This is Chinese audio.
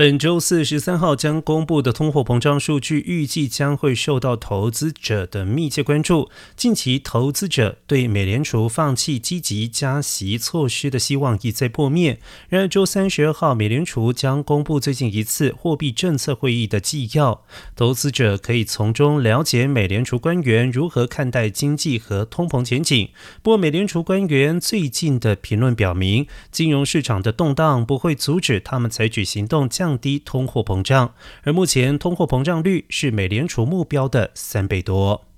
本周四十三号将公布的通货膨胀数据，预计将会受到投资者的密切关注。近期，投资者对美联储放弃积极加息措施的希望一再破灭。然而，周三十二号，美联储将公布最近一次货币政策会议的纪要，投资者可以从中了解美联储官员如何看待经济和通膨前景。不过，美联储官员最近的评论表明，金融市场的动荡不会阻止他们采取行动降。降低通货膨胀，而目前通货膨胀率是美联储目标的三倍多。